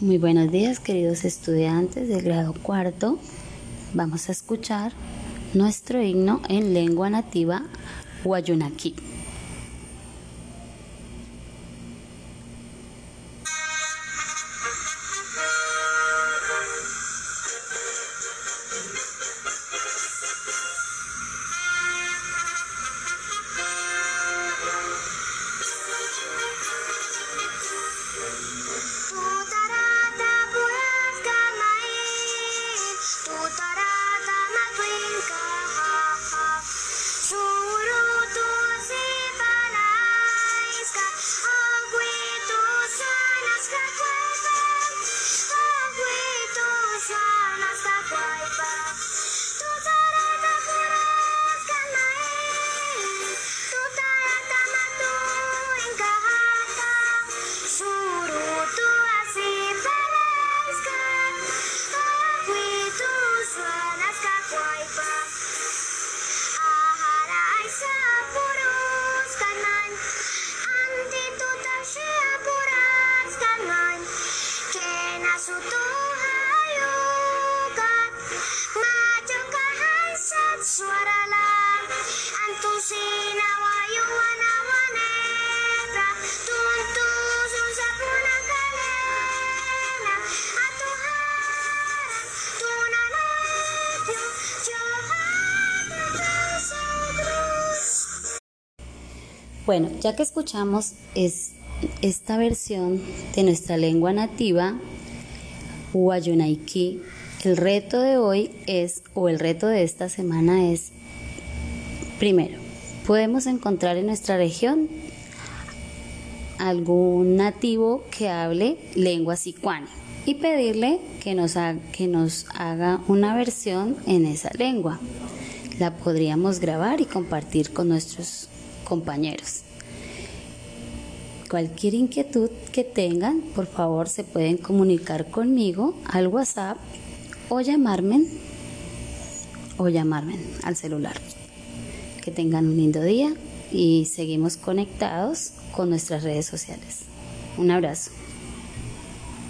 Muy buenos días queridos estudiantes del grado cuarto. Vamos a escuchar nuestro himno en lengua nativa Guayunaqui. Bueno, ya que escuchamos es, esta versión de nuestra lengua nativa, Guayunaiki, el reto de hoy es, o el reto de esta semana es, primero, podemos encontrar en nuestra región algún nativo que hable lengua sicuana y pedirle que nos, que nos haga una versión en esa lengua. La podríamos grabar y compartir con nuestros compañeros. Cualquier inquietud que tengan, por favor se pueden comunicar conmigo al WhatsApp o llamarme o llamarme al celular. Que tengan un lindo día y seguimos conectados con nuestras redes sociales. Un abrazo.